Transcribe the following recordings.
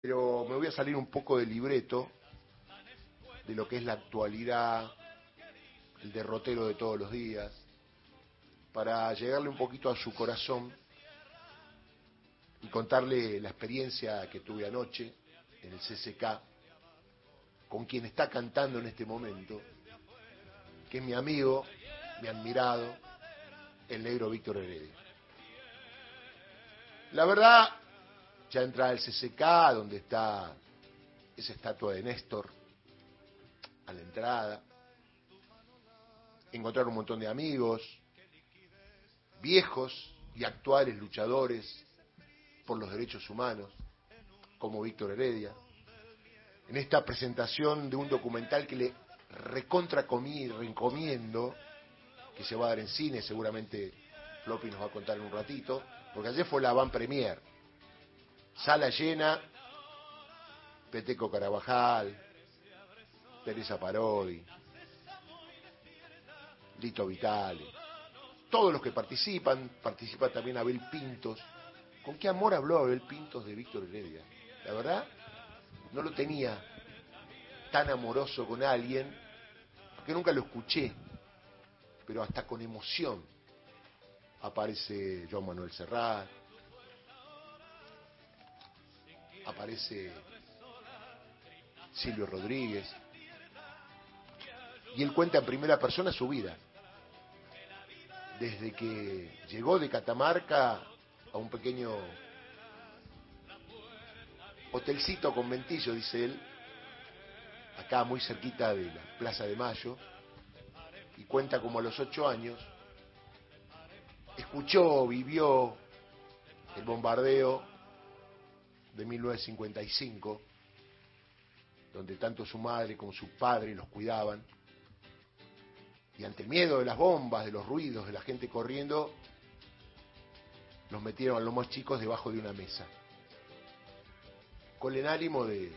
pero me voy a salir un poco del libreto de lo que es la actualidad, el derrotero de todos los días, para llegarle un poquito a su corazón y contarle la experiencia que tuve anoche en el CCK con quien está cantando en este momento, que es mi amigo, mi admirado, el negro Víctor Heredia. La verdad, ya entra el CCK, donde está esa estatua de Néstor, a la entrada, encontrar un montón de amigos, viejos y actuales luchadores por los derechos humanos, como Víctor Heredia, en esta presentación de un documental que le recontra comí, recomiendo, que se va a dar en cine, seguramente Floppy nos va a contar en un ratito, porque ayer fue la van premier. Sala llena, Peteco Carabajal, Teresa Parodi, Lito Vitale, todos los que participan, participa también Abel Pintos. ¿Con qué amor habló Abel Pintos de Víctor Heredia? La verdad, no lo tenía tan amoroso con alguien, porque nunca lo escuché, pero hasta con emoción aparece Joan Manuel Serrat, aparece Silvio Rodríguez, y él cuenta en primera persona su vida, desde que llegó de Catamarca a un pequeño hotelcito conventillo, dice él, acá muy cerquita de la Plaza de Mayo, y cuenta como a los ocho años, escuchó, vivió el bombardeo de 1955, donde tanto su madre como su padre los cuidaban, y ante el miedo de las bombas, de los ruidos, de la gente corriendo, los metieron a los más chicos debajo de una mesa con el ánimo de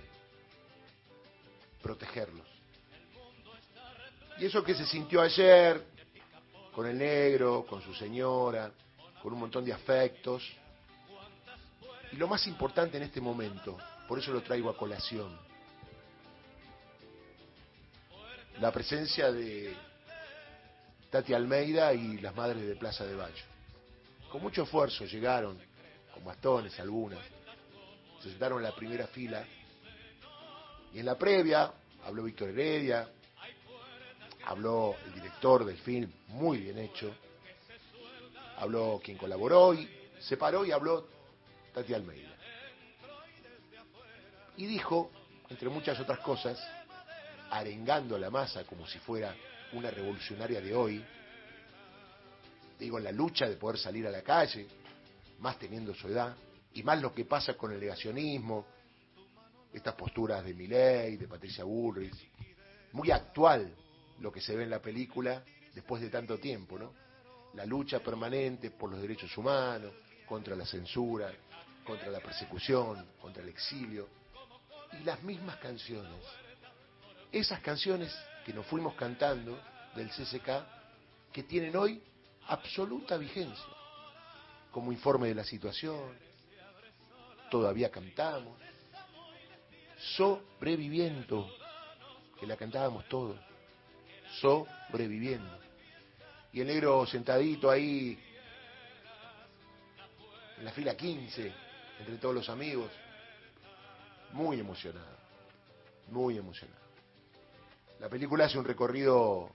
protegerlos. Y eso que se sintió ayer, con el negro, con su señora, con un montón de afectos, y lo más importante en este momento, por eso lo traigo a colación, la presencia de Tati Almeida y las madres de Plaza de Bayo. Con mucho esfuerzo llegaron, con bastones algunas, se sentaron en la primera fila. Y en la previa habló Víctor Heredia, habló el director del film, muy bien hecho, habló quien colaboró y se paró y habló Tati Almeida. Y dijo, entre muchas otras cosas, arengando a la masa como si fuera una revolucionaria de hoy, digo, la lucha de poder salir a la calle, más teniendo su edad, y más lo que pasa con el negacionismo, estas posturas de Miley, de Patricia Bullrich, muy actual lo que se ve en la película después de tanto tiempo, ¿no? La lucha permanente por los derechos humanos, contra la censura, contra la persecución, contra el exilio, y las mismas canciones. Esas canciones que nos fuimos cantando del CCK, que tienen hoy absoluta vigencia, como informe de la situación, todavía cantamos. Sobreviviendo, que la cantábamos todos. Sobreviviendo. Y el negro sentadito ahí, en la fila 15, entre todos los amigos, muy emocionado, muy emocionado. La película hace un recorrido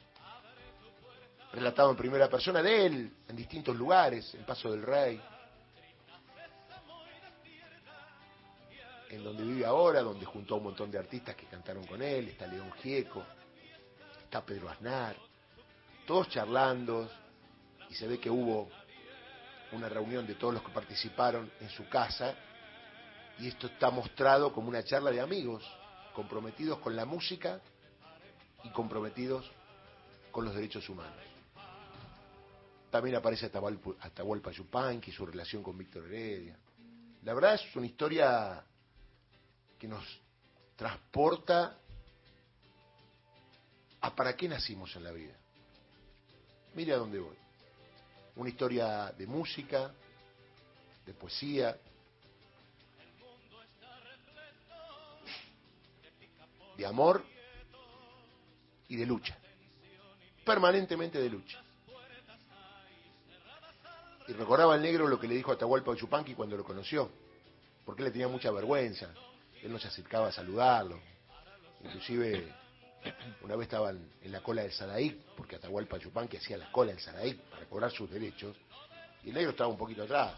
relatado en primera persona de él, en distintos lugares, en Paso del Rey, en donde vive ahora, donde juntó a un montón de artistas que cantaron con él, está León Gieco, está Pedro Aznar, todos charlando, y se ve que hubo una reunión de todos los que participaron en su casa, y esto está mostrado como una charla de amigos, comprometidos con la música y comprometidos con los derechos humanos. También aparece Atahualpa Yupanqui, su relación con Víctor Heredia. La verdad es una historia que nos transporta a para qué nacimos en la vida. Mire a dónde voy. Una historia de música, de poesía, de amor y de lucha. Permanentemente de lucha. Y recordaba al negro lo que le dijo a Atahualpa Yupanqui cuando lo conoció, porque él le tenía mucha vergüenza, él no se acercaba a saludarlo. Inclusive una vez estaban en la cola del Sadaic, porque Atahualpa Yupanqui hacía la cola del Sadaic para cobrar sus derechos, y el negro estaba un poquito atrás.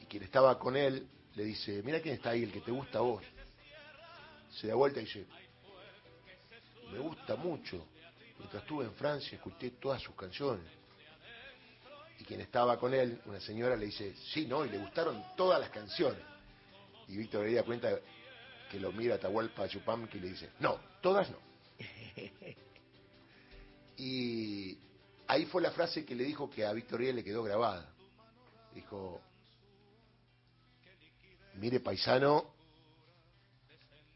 Y quien estaba con él le dice, mira quién está ahí, el que te gusta a vos. Se da vuelta y dice, me gusta mucho. Mientras estuve en Francia escuché todas sus canciones. Y quien estaba con él, una señora, le dice, sí, no, y le gustaron todas las canciones. Y Víctor le da cuenta que lo mira Atahualpa Chupam que le dice, no, todas no. Y ahí fue la frase que le dijo que a Víctor le quedó grabada. Dijo, mire paisano,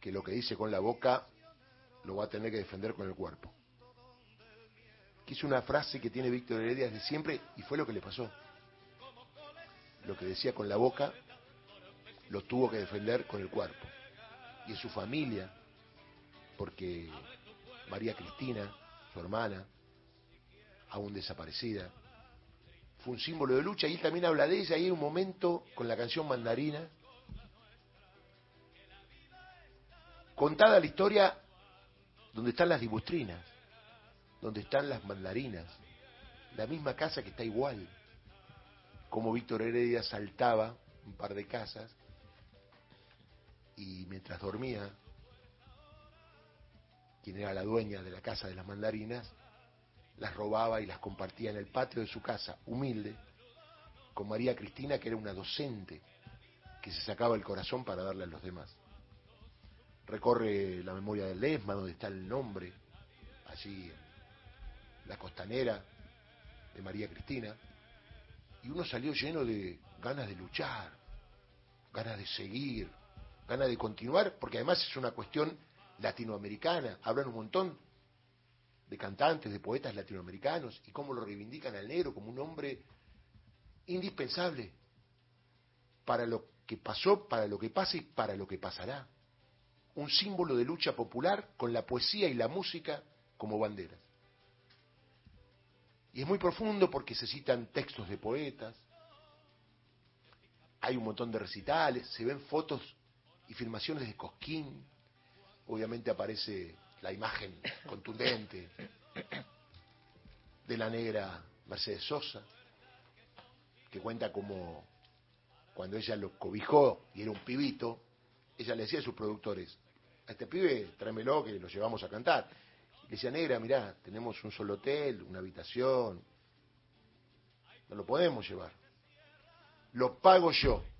que lo que dice con la boca lo va a tener que defender con el cuerpo. Que es una frase que tiene Víctor Heredia desde siempre y fue lo que le pasó. Lo que decía con la boca lo tuvo que defender con el cuerpo. Y en su familia, porque María Cristina, su hermana, aún desaparecida, fue un símbolo de lucha y él también habla de ella. Y hay un momento con la canción Mandarina, contada la historia donde están las dibustrinas, donde están las mandarinas, la misma casa que está igual, como Víctor Heredia saltaba un par de casas y mientras dormía, quien era la dueña de la casa de las mandarinas, las robaba y las compartía en el patio de su casa, humilde, con María Cristina, que era una docente que se sacaba el corazón para darle a los demás. Recorre la memoria del Lesma, donde está el nombre, allí la costanera de María Cristina, y uno salió lleno de ganas de luchar, ganas de seguir, ganas de continuar, porque además es una cuestión latinoamericana, hablan un montón de cantantes, de poetas latinoamericanos, y cómo lo reivindican al negro como un hombre indispensable para lo que pasó, para lo que pasa y para lo que pasará. Un símbolo de lucha popular con la poesía y la música como banderas. Y es muy profundo porque se citan textos de poetas, hay un montón de recitales, se ven fotos y filmaciones de Cosquín, obviamente aparece la imagen contundente de la negra Mercedes Sosa, que cuenta como cuando ella lo cobijó y era un pibito, ella le decía a sus productores, a este pibe tráemelo que lo llevamos a cantar. Y le decía, negra, mirá, tenemos un solo hotel, una habitación, no lo podemos llevar. Lo pago yo.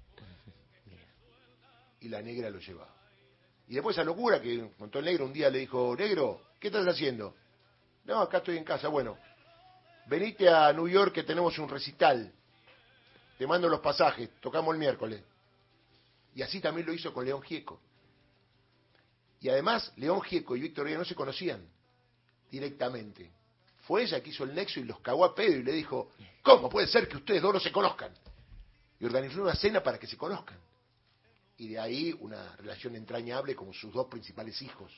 Y la negra lo llevaba. Y después esa locura que contó el negro, un día le dijo, negro, ¿qué estás haciendo? No, acá estoy en casa. Bueno, venite a New York que tenemos un recital. Te mando los pasajes, tocamos el miércoles. Y así también lo hizo con León Gieco. Y además, León Gieco y Víctor Ría no se conocían directamente. Fue ella que hizo el nexo y los cagó a pedo y le dijo, ¿cómo puede ser que ustedes dos no se conozcan? Y organizó una cena para que se conozcan. Y de ahí una relación entrañable con sus dos principales hijos,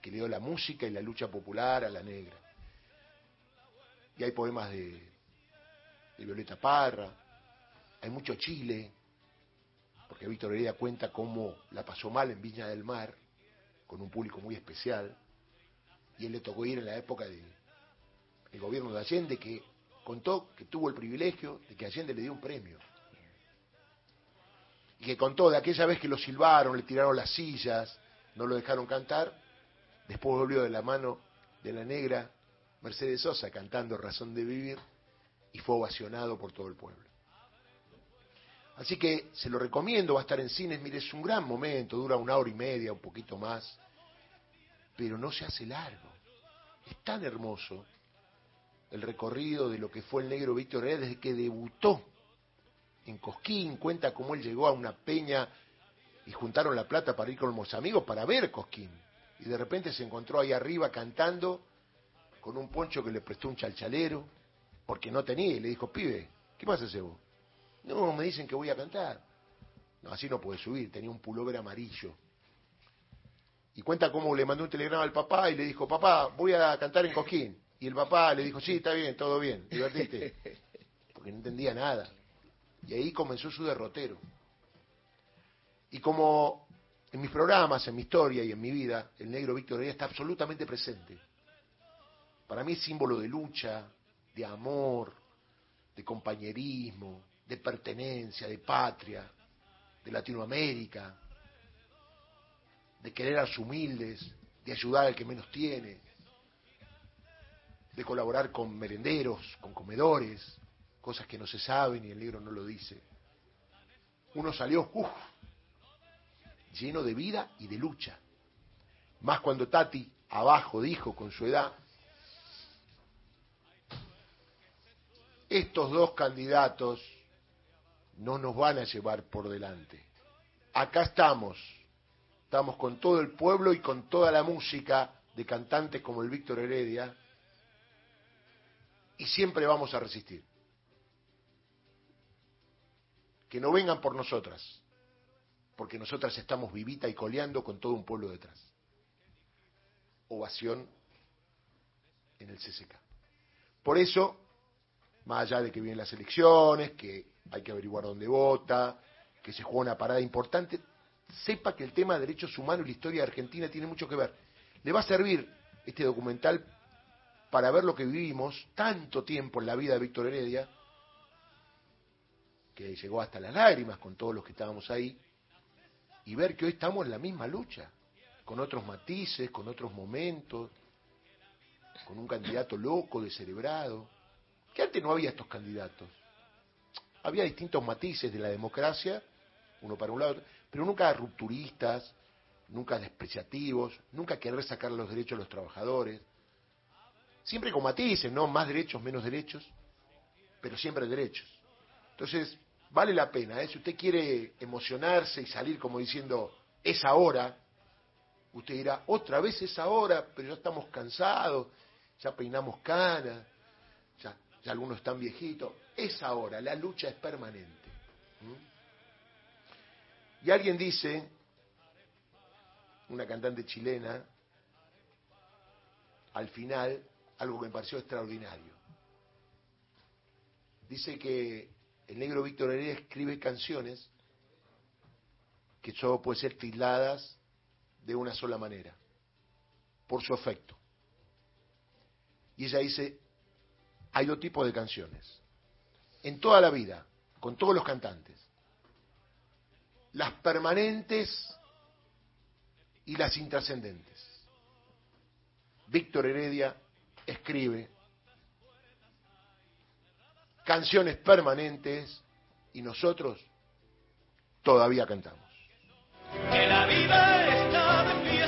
que le dio la música y la lucha popular a la negra. Y hay poemas de, de Violeta Parra, hay mucho Chile, porque Víctor Heredia cuenta cómo la pasó mal en Viña del Mar, con un público muy especial, y él le tocó ir en la época del gobierno de Allende, que contó que tuvo el privilegio de que Allende le dio un premio. Y que contó de aquella vez que lo silbaron, le tiraron las sillas, no lo dejaron cantar, después volvió de la mano de la negra Mercedes Sosa cantando Razón de Vivir y fue ovacionado por todo el pueblo. Así que se lo recomiendo, va a estar en cines, mire, es un gran momento, dura una hora y media, un poquito más, pero no se hace largo. Es tan hermoso el recorrido de lo que fue el negro Víctor Heredia desde que debutó en Cosquín, cuenta cómo él llegó a una peña y juntaron la plata para ir con los amigos para ver Cosquín. Y de repente se encontró ahí arriba cantando con un poncho que le prestó un chalchalero, porque no tenía, y le dijo, pibe, ¿qué pasa ese vos? No, me dicen que voy a cantar. No, así no puede subir, tenía un pullover amarillo. Y cuenta cómo le mandó un telegrama al papá y le dijo, papá, voy a cantar en Cosquín. Y el papá le dijo, sí, está bien, todo bien, divertiste. Porque no entendía nada. Y ahí comenzó su derrotero. Y como en mis programas, en mi historia y en mi vida, el negro Víctor Heredia está absolutamente presente. Para mí es símbolo de lucha, de amor, de compañerismo, de pertenencia, de patria, de Latinoamérica, de querer a los humildes, de ayudar al que menos tiene, de colaborar con merenderos, con comedores, cosas que no se saben y el negro no lo dice. Uno salió, uff, lleno de vida y de lucha. Más cuando Tati abajo dijo con su edad, estos dos candidatos no nos van a llevar por delante. Acá estamos, estamos con todo el pueblo y con toda la música de cantantes como el Víctor Heredia, y siempre vamos a resistir. Que no vengan por nosotras, porque nosotras estamos vivita y coleando con todo un pueblo detrás. Ovación en el CCK. Por eso, más allá de que vienen las elecciones, que hay que averiguar dónde vota, que se juega una parada importante, sepa que el tema de derechos humanos y la historia de Argentina tiene mucho que ver. Le va a servir este documental para ver lo que vivimos tanto tiempo en la vida de Víctor Heredia, que llegó hasta las lágrimas con todos los que estábamos ahí, y ver que hoy estamos en la misma lucha, con otros matices, con otros momentos, con un candidato loco, descerebrado, que antes no había estos candidatos. Había distintos matices de la democracia, uno para un lado, pero nunca rupturistas, nunca despreciativos, nunca querer sacar los derechos a los trabajadores. Siempre con matices, ¿no? Más derechos, menos derechos, pero siempre derechos. Entonces, vale la pena, ¿eh? Si usted quiere emocionarse y salir como diciendo, es ahora, usted dirá, otra vez es ahora, pero ya estamos cansados, ya peinamos canas, ya, ya algunos están viejitos. Es ahora, la lucha es permanente. Y alguien dice, una cantante chilena, al final, algo que me pareció extraordinario. Dice que el negro Víctor Heredia escribe canciones que solo pueden ser tildadas de una sola manera, por su efecto. Y ella dice, hay dos tipos de canciones. En toda la vida, con todos los cantantes. Las permanentes y las intrascendentes. Víctor Heredia escribe canciones permanentes y nosotros todavía cantamos.